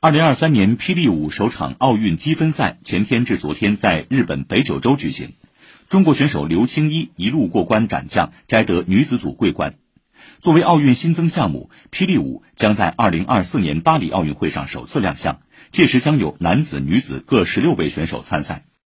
二零二三年霹雳舞首场奥运积分赛前天至昨天在日本北九州举行，中国选手刘青一一路过关斩将，摘得女子组桂冠。作为奥运新增项目，霹雳舞将在二零二四年巴黎奥运会上首次亮相，届时将有男子、女子各十六位选手参赛。